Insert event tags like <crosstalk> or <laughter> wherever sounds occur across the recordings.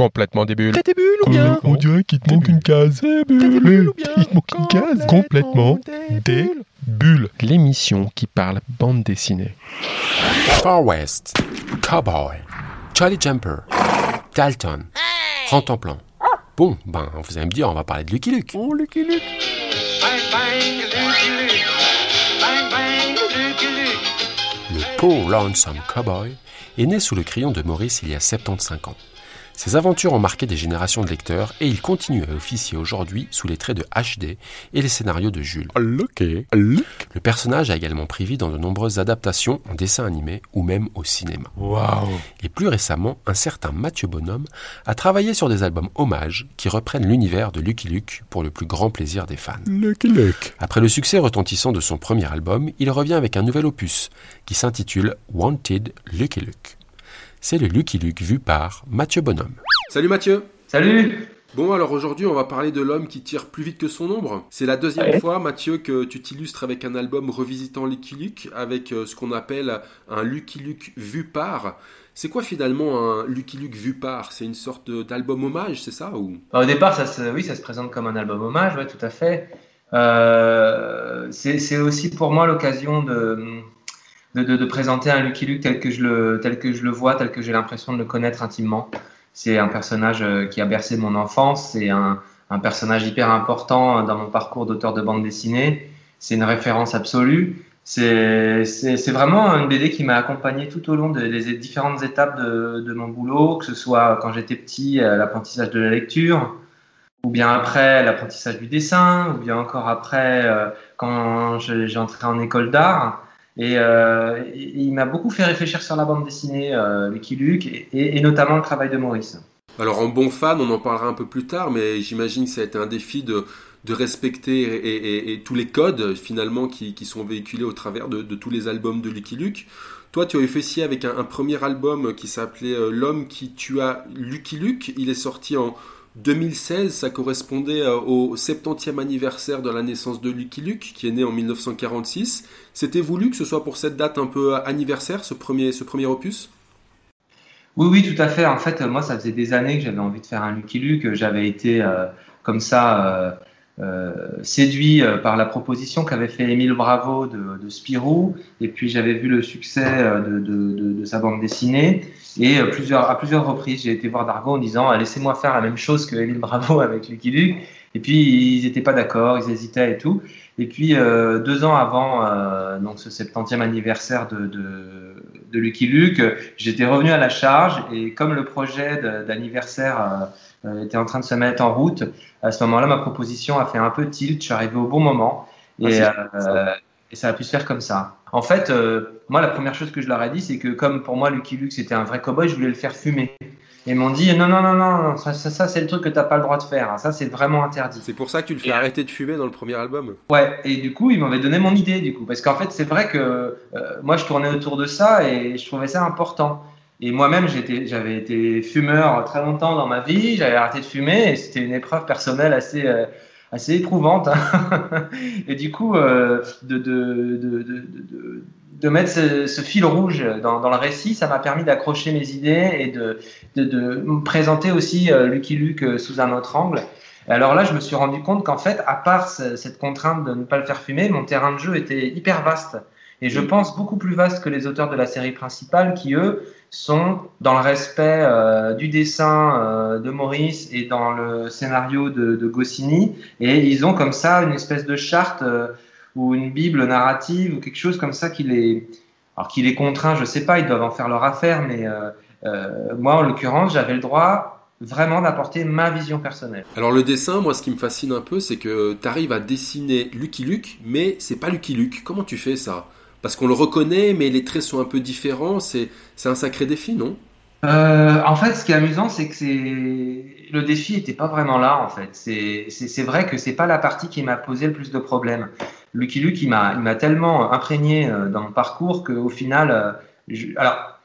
Complètement des bulles. T'as des bulles ou bien On dirait qu'il te manque une case. T'as des bulles ou bien Il te manque une case. Complètement des bulles. L'émission qui parle bande dessinée. Far West, Cowboy, Charlie Jumper, Dalton, Rend en plan. Bon, ben, vous allez me dire, on va parler de Lucky Luke. Oh, Lucky Luke Le Poor Lonesome Cowboy est né sous le crayon de Maurice il y a 75 ans. Ses aventures ont marqué des générations de lecteurs et il continue à officier aujourd'hui sous les traits de HD et les scénarios de Jules. Lucky Le personnage a également pris vie dans de nombreuses adaptations en dessin animé ou même au cinéma. Et plus récemment, un certain Mathieu Bonhomme a travaillé sur des albums hommages qui reprennent l'univers de Lucky Luke pour le plus grand plaisir des fans. Lucky Luke. Après le succès retentissant de son premier album, il revient avec un nouvel opus qui s'intitule Wanted Lucky Luke. C'est le Lucky Luke vu par Mathieu Bonhomme. Salut Mathieu Salut Bon alors aujourd'hui on va parler de l'homme qui tire plus vite que son ombre. C'est la deuxième Ouais. fois Mathieu que tu t'illustres avec un album revisitant Lucky Luke avec euh, ce qu'on appelle un Lucky Luke vu par. C'est quoi finalement un Lucky Luke vu par? C'est une sorte d'album hommage, c'est ça ou? Bah, Au départ, ça se, oui, ça se présente comme un album hommage, ouais, tout à fait. Euh, c'est aussi pour moi l'occasion de, de, présenter un Lucky Luke tel que je le, tel que je le vois, tel que j'ai l'impression de le connaître intimement. C'est un personnage euh, qui a bercé mon enfance, c'est un, un personnage hyper important dans mon parcours d'auteur de bande dessinée. C'est une référence absolue. C'est vraiment une BD qui m'a accompagné tout au long des, différentes étapes de, de mon boulot, que ce soit quand j'étais petit, euh, l'apprentissage de la lecture, ou bien après l'apprentissage du dessin, ou bien encore après euh, quand je- j'ai entré en école d'art. Et, euh, et il m'a beaucoup fait réfléchir sur la bande dessinée, euh, Lucky Luke, et, notamment le travail de Maurice. Alors en bon fan, on en parlera un peu plus tard, mais j'imagine que ça a été un défi de, de respecter et, tous les codes finalement qui, qui sont véhiculés au travers de, tous les albums de Lucky Luke. Toi, tu as officié avec un, un premier album qui s'appelait euh, L'homme qui tua Lucky Luke. Il est sorti en 2016, ça correspondait euh, au 70e anniversaire de la naissance de Lucky Luke, qui est né en 1946. C'était voulu que ce soit pour cette date un peu anniversaire, ce premier, ce premier opus? Oui, oui, tout à fait. En fait, euh, moi, ça faisait des années que j'avais envie de faire un Lucky Luke. J'avais été euh, comme ça euh, euh, séduit euh, par la proposition qu'avait fait Émile Bravo de, Spirou. Et puis, j'avais vu le succès euh, de sa bande dessinée. Et euh, plusieurs, à plusieurs reprises, j'ai été voir Dargo en disant Ah, Laissez-moi faire la même chose que Émile Bravo avec Lucky Luke. Et puis, ils n'étaient pas d'accord, ils hésitaient et tout. Et puis, euh, deux ans avant euh, donc ce 70e anniversaire de, de, de Lucky Luke, j'étais revenu à la charge et comme le projet d'anniversaire euh, euh, était en train de se mettre en route, à ce moment-là, ma proposition a fait un peu tilt. Je suis arrivé au bon moment et, Ah. Et ça a pu se faire comme ça. En fait, euh, moi, la première chose que je leur ai dit, c'est que comme pour moi, Lucky Luke, c'était un vrai cowboy, je voulais le faire fumer. Et ils m'ont dit non, non, non, non, ça, ça, ça, c'est le truc que tu n'as pas le droit de faire. hein. Ça, c'est vraiment interdit. C'est pour ça que tu le fais Et- arrêter de fumer dans le premier album. Ouais, et du coup, ils m'avaient donné mon idée, du coup, parce qu'en fait, c'est vrai que euh, moi, je tournais autour de ça et je trouvais ça important. Et moi-même, j'avais été fumeur très longtemps dans ma vie, j'avais arrêté de fumer et c'était une épreuve personnelle assez, euh, assez éprouvante. hein. <laughs> et du coup, euh, de, de, de, de, mettre ce, ce fil rouge dans, dans le récit, ça m'a permis d'accrocher mes idées et de, me présenter aussi euh, Lucky Luke euh, sous un autre angle. Et alors là, je me suis rendu compte qu'en fait, à part ce- cette contrainte de ne pas le faire fumer, mon terrain de jeu était hyper vaste. Et je pense beaucoup plus vaste que les auteurs de la série principale qui, eux, sont dans le respect euh, du dessin euh, de Maurice et dans le scénario de, de Goscinny. Et ils ont comme ça une espèce de charte euh, ou une bible narrative ou quelque chose comme ça qui les, alors qui les contraint, je sais pas, ils doivent en faire leur affaire, mais moi, en l'occurrence, j'avais le droit vraiment d'apporter ma vision personnelle. Alors le dessin, moi ce qui me fascine un peu, c'est que tu arrives à dessiner Lucky Luke, mais c'est pas Lucky Luke. Comment tu fais ça? Parce qu'on le reconnaît, mais les traits sont un peu différents. C'est un sacré défi, non? Euh, en fait, ce qui est amusant, c'est que le défi n'était pas vraiment là. En fait, c'est vrai que c'est pas la partie qui m'a posé le plus de problèmes. Lucky Luke, il m'a tellement imprégné euh, dans mon parcours qu'au final, euh, alors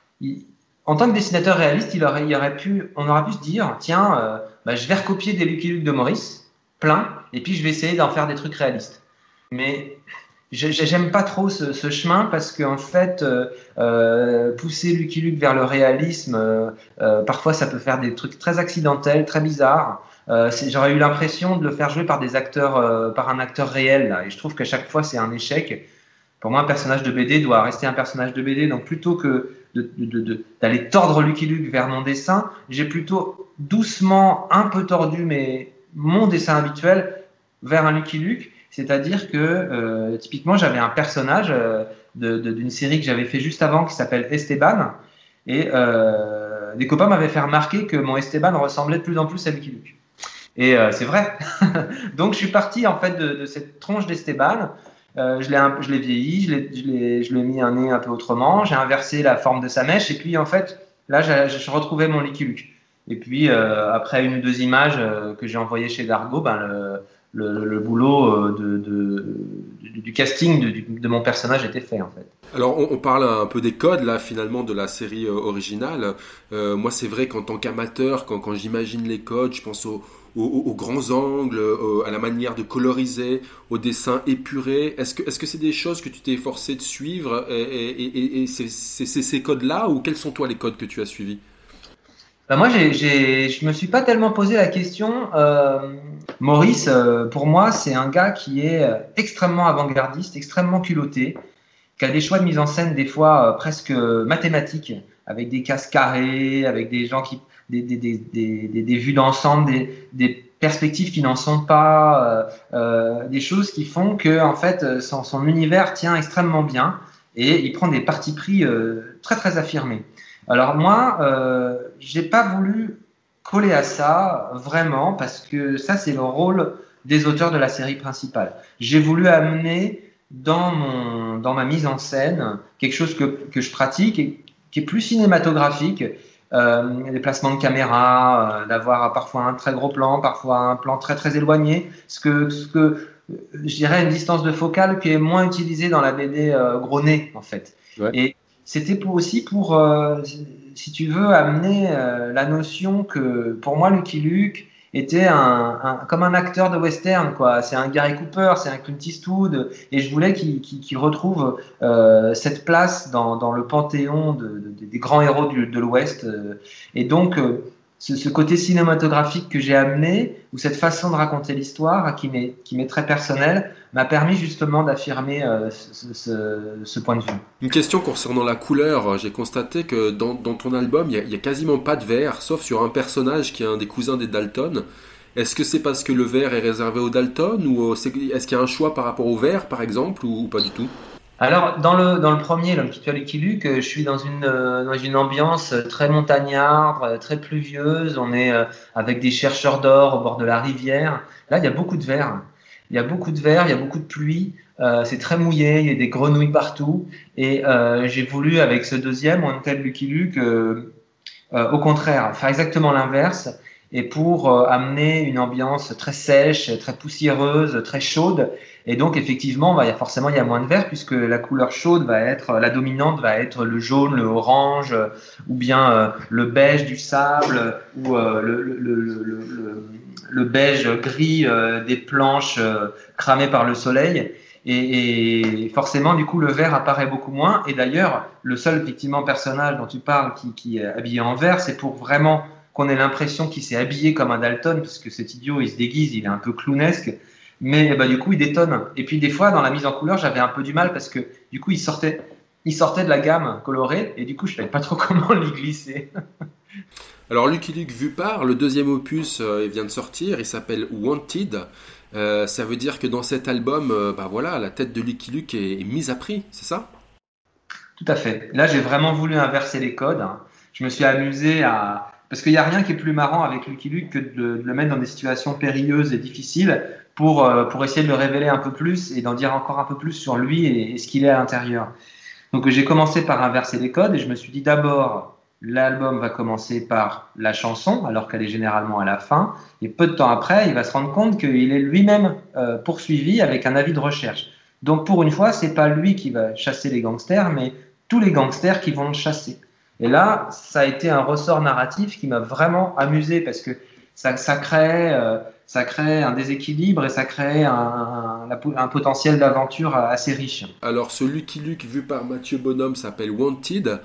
en tant que dessinateur réaliste, il aurait, il aurait pu, on aurait pu se dire, tiens, bah, je vais recopier des Lucky Luke de Maurice, plein, et puis je vais essayer d'en faire des trucs réalistes. Mais j'aime pas trop ce, chemin parce qu'en fait, euh, euh, pousser Lucky Luke vers le réalisme, euh, parfois ça peut faire des trucs très accidentels, très bizarres. J'aurais eu l'impression de le faire jouer par des acteurs, par un acteur réel, là, et je trouve qu'à chaque fois c'est un échec. Pour moi, un personnage de BD doit rester un personnage de BD, donc plutôt que d'aller tordre Lucky Luke vers mon dessin, j'ai plutôt doucement un peu tordu mais mon dessin habituel vers un Lucky Luke c'est-à-dire que euh, typiquement, j'avais un personnage euh, d'une série que j'avais fait juste avant qui s'appelle Esteban. Et euh, des copains m'avaient fait remarquer que mon Esteban ressemblait de plus en plus à Lucky Luke. Et c'est vrai. <laughs> Donc je suis parti en fait de, cette tronche d'Esteban. je l'ai vieilli, je l'ai mis un nez un peu autrement. J'ai inversé la forme de sa mèche. Et puis en fait, là, je retrouvais mon Lucky Luke. Et puis après une ou deux images que j'ai envoyées chez Dargo, ben, le, boulot euh, du, casting de, mon personnage était fait en fait. Alors on, parle un peu des codes là finalement de la série euh, originale. Euh, moi c'est vrai qu'en tant qu'amateur, quand, j'imagine les codes, je pense aux, grands angles, à la manière de coloriser, au dessin épuré. Est-ce que c'est des choses que tu t'es forcé de suivre et, et c'est ces codes là ou quels sont toi les codes que tu as suivis? Bah moi, j'ai, j'ai, je me suis pas tellement posé la question. Euh, Maurice, euh, pour moi, c'est un gars qui est euh, extrêmement avant-gardiste, extrêmement culotté, qui a des choix de mise en scène des fois presque mathématiques, avec des cases carrées, avec des gens qui, des, des, des, des, des vues d'ensemble, des, des perspectives qui n'en sont pas, des choses qui font que en fait son, son univers tient extrêmement bien et il prend des partis pris très très affirmés. Alors moi, euh, j'ai pas voulu coller à ça vraiment parce que ça c'est le rôle des auteurs de la série principale. J'ai voulu amener dans mon dans ma mise en scène quelque chose que, que je pratique et qui est plus cinématographique. Euh, les placements de caméra, euh, d'avoir parfois un très gros plan, parfois un plan très très éloigné, ce que, ce que je dirais une distance de focale qui est moins utilisée dans la BD euh, gros nez en fait. Ouais. Et c'était pour aussi pour, euh, si tu veux, amener euh, la notion que pour moi, Lucky Luke était un, comme un acteur de western, quoi. C'est un Gary Cooper, c'est un Clint Eastwood, et je voulais qu'il qu retrouve euh, cette place dans, le panthéon de, de, des grands héros de l'Ouest. Et donc, ce, côté cinématographique que j'ai amené, ou cette façon de raconter l'histoire qui m'est très personnelle, m'a permis justement d'affirmer euh, ce, point de vue. Une question concernant la couleur. J'ai constaté que dans, ton album, il n'y a, quasiment pas de vert, sauf sur un personnage qui est un des cousins des Dalton. Est-ce que c'est parce que le vert est réservé aux Dalton, ou est-ce qu'il y a un choix par rapport au vert, par exemple, ou pas du tout? Alors, dans le, dans le premier, l'homme qui tue Luke, je suis dans une, euh, dans une ambiance très montagnarde, euh, très pluvieuse. On est euh, avec des chercheurs d'or au bord de la rivière. Là, il y a beaucoup de verre. Il y a beaucoup de verre, il y a beaucoup de pluie. c'est très mouillé, il y a des grenouilles partout. Et j'ai voulu, avec ce deuxième, on tel Lucky au contraire, faire exactement l'inverse et pour amener une ambiance très sèche, très poussiéreuse, très chaude et donc effectivement, bah, y a forcément il y a moins de vert puisque la couleur chaude va être la dominante va être le jaune, le orange euh, ou bien euh, le beige du sable ou euh, le, beige gris des planches cramées par le soleil. Et, et, forcément, du coup, le vert apparaît beaucoup moins. Et d'ailleurs, le seul effectivement personnage dont tu parles qui, qui est habillé en vert, c'est pour vraiment qu'on ait l'impression qu'il s'est habillé comme un Dalton, parce que cet idiot, il se déguise, il est un peu clownesque mais bah, du coup, il détonne. Et puis des fois, dans la mise en couleur, j'avais un peu du mal parce que du coup, il sortait, il sortait de la gamme colorée et du coup, je savais pas trop <laughs> comment l'y glisser. Alors, Lucky Luke vu par, le deuxième opus euh, il vient de sortir, il s'appelle Wanted. Euh, ça veut dire que dans cet album, euh, bah voilà, la tête de Lucky Luke est, mise à prix, c'est ça? Tout à fait. Là, j'ai vraiment voulu inverser les codes. Je me suis amusé à, parce qu'il n'y a rien qui est plus marrant avec Lucky Luke que de, le mettre dans des situations périlleuses et difficiles pour, euh, pour essayer de le révéler un peu plus et d'en dire encore un peu plus sur lui et, ce qu'il est à l'intérieur. Donc j'ai commencé par inverser les codes et je me suis dit d'abord, l'album va commencer par la chanson alors qu'elle est généralement à la fin et peu de temps après, il va se rendre compte qu'il est lui-même euh, poursuivi avec un avis de recherche. Donc pour une fois, c'est pas lui qui va chasser les gangsters, mais tous les gangsters qui vont le chasser. Et là, ça a été un ressort narratif qui m'a vraiment amusé parce que ça, euh, crée un déséquilibre et ça crée un, potentiel d'aventure assez riche. Alors, ce Lucky Luke vu par Mathieu Bonhomme s'appelle Wanted.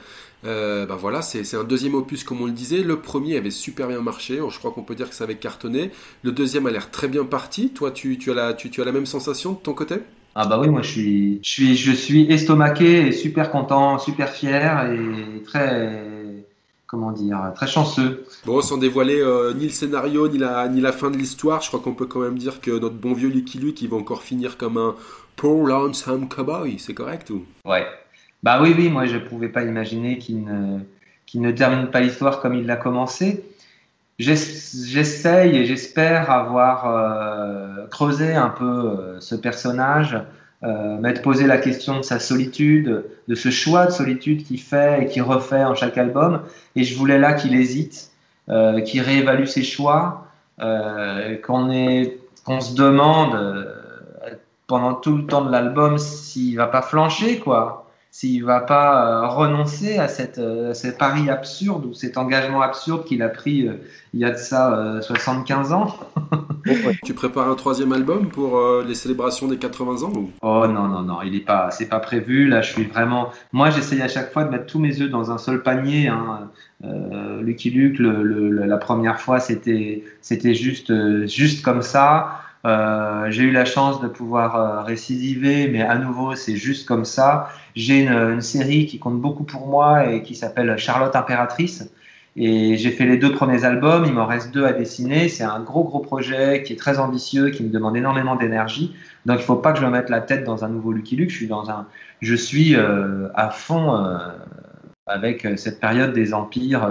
Euh, bah voilà, c'est un deuxième opus comme on le disait. Le premier avait super bien marché, je crois qu'on peut dire que ça avait cartonné. Le deuxième a l'air très bien parti. Toi, tu as la même sensation de ton côté? Ah bah oui, moi je suis, je suis, je suis estomaqué et super content, super fier et très, comment dire, très chanceux. Bon, sans dévoiler euh, ni le scénario ni la, ni la fin de l'histoire, je crois qu'on peut quand même dire que notre bon vieux Lucky Luke, il va encore finir comme un poor lonesome cowboy, c'est correct ou? Ouais. Bah oui, oui, moi je ne pouvais pas imaginer qu'il ne, qu'il ne termine pas l'histoire comme il l'a commencé. J'essaye et j'espère avoir euh, creusé un peu euh, ce personnage, euh, m'être posé la question de sa solitude, de ce choix de solitude qu'il fait et qu'il refait en chaque album. Et je voulais là qu'il hésite, euh, qu'il réévalue ses choix, qu'on se demande pendant tout le temps de l'album s'il va pas flancher, quoi s'il va pas euh, renoncer à cette, euh, ce pari absurde ou cet engagement absurde qu'il a pris euh, il y a de ça 75 ans. <laughs> tu prépares un troisième album pour les célébrations des 80 ans ou? Oh non non non, il est pas, c'est pas prévu. Là, je suis vraiment. Moi, j'essaye à chaque fois de mettre tous mes œufs dans un seul panier. Hein. Lucky Luke, le, la première fois, c'était, c'était juste, juste comme ça. Euh, j'ai eu la chance de pouvoir euh, récidiver, mais à nouveau, c'est juste comme ça. J'ai une, série qui compte beaucoup pour moi et qui s'appelle Charlotte Impératrice. Et j'ai fait les deux premiers albums, il m'en reste deux à dessiner. C'est un gros, gros projet qui est très ambitieux, qui me demande énormément d'énergie. Donc il ne faut pas que je me mette la tête dans un nouveau Lucky Luke. Je suis, dans un, je suis euh, à fond avec cette période des empires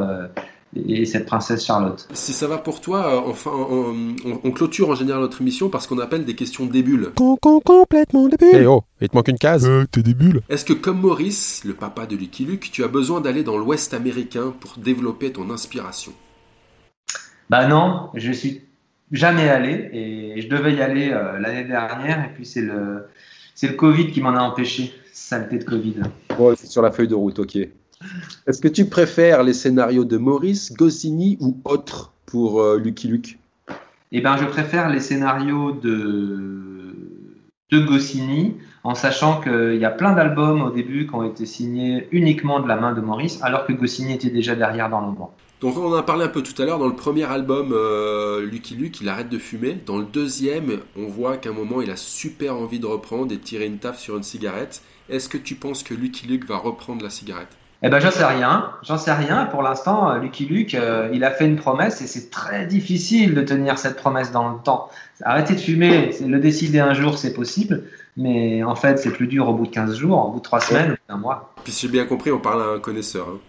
et cette princesse Charlotte. Si ça va pour toi, euh, enfin, on, on, on clôture en général notre émission parce qu'on appelle des questions. Con, con, complètement débule. Eh oh, il te manque une case. Euh, t'es débule. Est-ce que comme Maurice, le papa de Lucky Luke, tu as besoin d'aller dans l'Ouest américain pour développer ton inspiration? Bah non, je suis jamais allé et je devais y aller euh, l'année dernière et puis c'est le c'est le Covid qui m'en a empêché. Saleté de Covid. Oh, c'est sur la feuille de route, ok. Est-ce que tu préfères les scénarios de Maurice, Goscinny ou autres pour euh, Lucky Luke? Eh ben, je préfère les scénarios de, de Goscinny, en sachant qu'il y a plein d'albums au début qui ont été signés uniquement de la main de Maurice, alors que Goscinny était déjà derrière dans l'ombre. Donc on en a parlé un peu tout à l'heure, dans le premier album, euh, Lucky Luke, il arrête de fumer. Dans le deuxième, on voit qu'à un moment, il a super envie de reprendre et de tirer une taffe sur une cigarette. Est-ce que tu penses que Lucky Luke va reprendre la cigarette? Eh ben, j'en sais rien. J'en sais rien. Pour l'instant, Lucky Luke, euh, il a fait une promesse et c'est très difficile de tenir cette promesse dans le temps. Arrêter de fumer, le décider un jour, c'est possible. Mais en fait, c'est plus dur au bout de 15 jours, au bout de 3 semaines, un mois. Puis si j'ai bien compris, on parle à un connaisseur. Hein.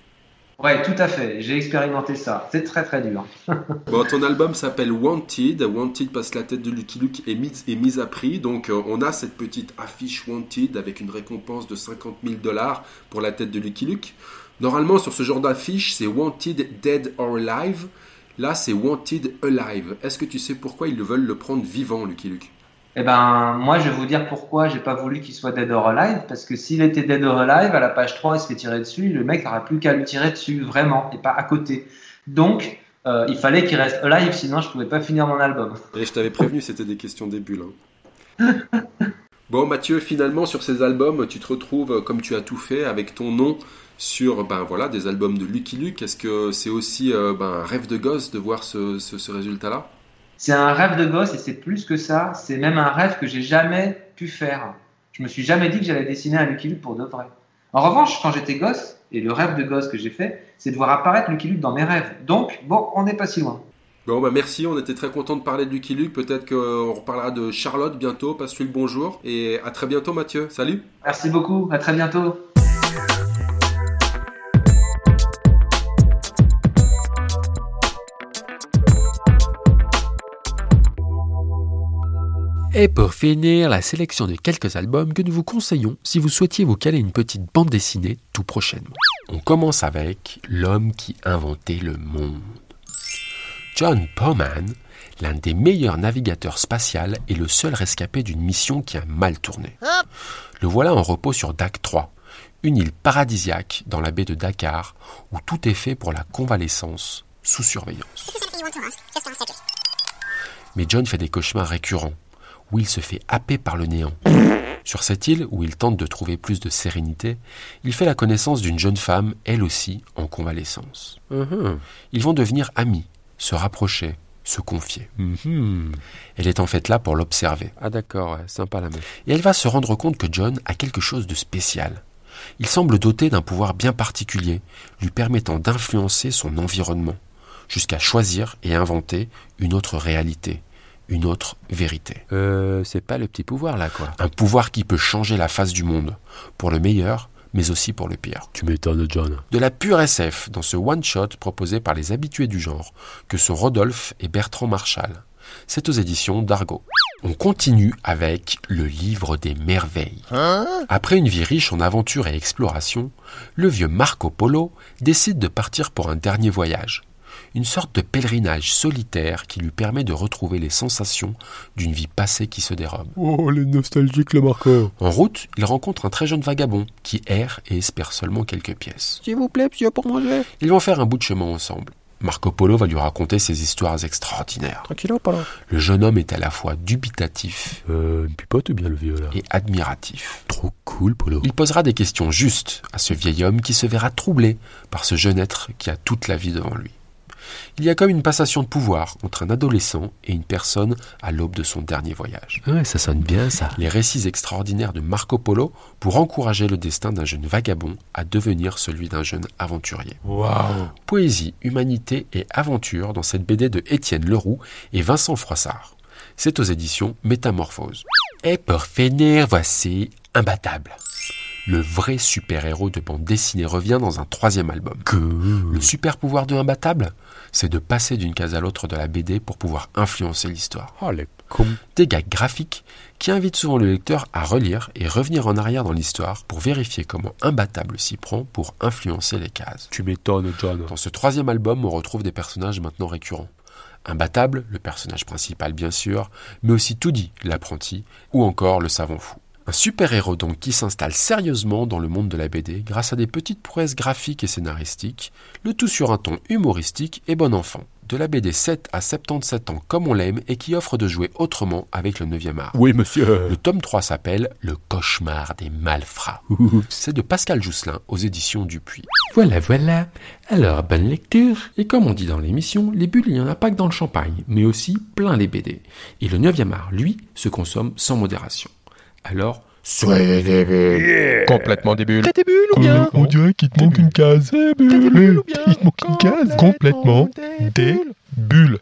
Ouais, tout à fait. J'ai expérimenté ça. C'est très très dur. <laughs> bon, ton album s'appelle Wanted. Wanted que la tête de Lucky Luke est mise à prix. Donc, euh, on a cette petite affiche Wanted avec une récompense de 50 000 dollars pour la tête de Lucky Luke. Normalement, sur ce genre d'affiche, c'est Wanted Dead or Alive. Là, c'est Wanted Alive. Est-ce que tu sais pourquoi ils veulent le prendre vivant, Lucky Luke? Eh ben, moi, je vais vous dire pourquoi j'ai pas voulu qu'il soit Dead or Alive. Parce que s'il était Dead or Alive, à la page 3, il se fait tirer dessus. Le mec n'aura plus qu'à lui tirer dessus, vraiment, et pas à côté. Donc, euh, il fallait qu'il reste alive, sinon je pouvais pas finir mon album. <laughs> Et je t'avais prévenu, c'était des questions débiles. Hein. <laughs> bon, Mathieu, finalement, sur ces albums, tu te retrouves, comme tu as tout fait, avec ton nom sur ben, voilà, des albums de Lucky Luke. Est-ce que c'est aussi euh, ben, un rêve de gosse de voir ce résultat-là? C'est un rêve de gosse et c'est plus que ça. C'est même un rêve que j'ai jamais pu faire. Je me suis jamais dit que j'allais dessiner un Lucky Luke pour de vrai. En revanche, quand j'étais gosse, et le rêve de gosse que j'ai fait, c'est de voir apparaître Lucky Luke dans mes rêves. Donc, bon, on n'est pas si loin. Bon, bah merci, on était très content de parler de Lucky Luke. Peut-être qu'on reparlera de Charlotte bientôt. Passe-lui le bonjour. Et à très bientôt, Mathieu. Salut. Merci beaucoup. À très bientôt. Et pour finir, la sélection de quelques albums que nous vous conseillons si vous souhaitiez vous caler une petite bande dessinée tout prochainement. On commence avec L'homme qui inventait le monde. John Powman, l'un des meilleurs navigateurs spatials, est le seul rescapé d'une mission qui a mal tourné. Le voilà en repos sur Dak 3, une île paradisiaque dans la baie de Dakar où tout est fait pour la convalescence sous surveillance. Mais John fait des cauchemars récurrents, où il se fait happer par le néant. Sur cette île, où il tente de trouver plus de sérénité, il fait la connaissance d'une jeune femme, elle aussi, en convalescence. Ils vont devenir amis, se rapprocher, se confier. Elle est en fait là pour l'observer. Ah d'accord, ouais, sympa la meuf. Et elle va se rendre compte que John a quelque chose de spécial. Il semble doté d'un pouvoir bien particulier, lui permettant d'influencer son environnement, jusqu'à choisir et inventer une autre réalité, une autre vérité. Euh, c'est pas le petit pouvoir là quoi. Un pouvoir qui peut changer la face du monde, pour le meilleur, mais aussi pour le pire. Tu m'étonnes John. De la pure SF dans ce one-shot proposé par les habitués du genre, que sont Rodolphe et Bertrand Marshall. C'est aux éditions d'Argo. On continue avec le livre des merveilles. Après une vie riche en aventures et explorations, le vieux Marco Polo décide de partir pour un dernier voyage. Une sorte de pèlerinage solitaire qui lui permet de retrouver les sensations d'une vie passée qui se dérobe. Oh, les nostalgiques le Marco. En route, il rencontre un très jeune vagabond qui erre et espère seulement quelques pièces. S'il vous plaît, monsieur, pour manger. Ils vont faire un bout de chemin ensemble. Marco Polo va lui raconter ses histoires extraordinaires. Tranquillo, pas là. Le jeune homme est à la fois dubitatif Euh, une pipote ou bien le vieux là? et admiratif. Trop cool, Polo. Il posera des questions justes à ce vieil homme qui se verra troublé par ce jeune être qui a toute la vie devant lui. Il y a comme une passation de pouvoir entre un adolescent et une personne à l'aube de son dernier voyage. Ouais, ça sonne bien ça. Les récits extraordinaires de Marco Polo pour encourager le destin d'un jeune vagabond à devenir celui d'un jeune aventurier. Waouh. Poésie, humanité et aventure dans cette BD de Étienne Leroux et Vincent Froissart. C'est aux éditions Métamorphose. Et pour finir, voici Imbattable. Le vrai super-héros de bande dessinée revient dans un troisième album. Le super pouvoir de Imbattable, c'est de passer d'une case à l'autre de la BD pour pouvoir influencer l'histoire. Oh, les cons. Des gags graphiques qui invitent souvent le lecteur à relire et revenir en arrière dans l'histoire pour vérifier comment Imbattable s'y prend pour influencer les cases. Tu m'étonnes, John. Dans ce troisième album, on retrouve des personnages maintenant récurrents. Imbattable, le personnage principal bien sûr, mais aussi Toody, l'apprenti, ou encore le savant fou. Un super-héros donc qui s'installe sérieusement dans le monde de la BD grâce à des petites prouesses graphiques et scénaristiques, le tout sur un ton humoristique et bon enfant. De la BD 7 à 77 ans comme on l'aime et qui offre de jouer autrement avec le 9e art. Oui, monsieur. Le tome 3 s'appelle Le cauchemar des malfrats. C'est de Pascal Jousselin aux éditions Dupuis. Voilà, voilà. Alors, bonne lecture. Et comme on dit dans l'émission, les bulles, il n'y en a pas que dans le champagne, mais aussi plein les BD. Et le 9e art, lui, se consomme sans modération. Alors, soyez des bulles. Complètement des bulles. Tes bulles ou bien On dirait qu'il te manque une case. Des bulles ou bien Il te manque une case. Complètement des bulles.